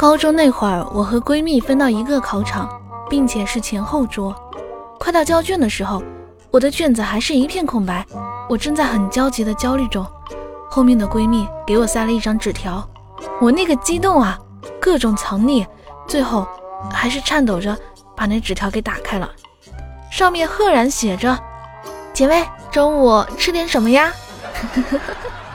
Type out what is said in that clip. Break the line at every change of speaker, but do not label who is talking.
高中那会儿，我和闺蜜分到一个考场，并且是前后桌。快到交卷的时候，我的卷子还是一片空白。我正在很焦急的焦虑中，后面的闺蜜给我塞了一张纸条。我那个激动啊，各种藏匿，最后还是颤抖着把那纸条给打开了。上面赫然写着：姐妹，中午吃点什么呀？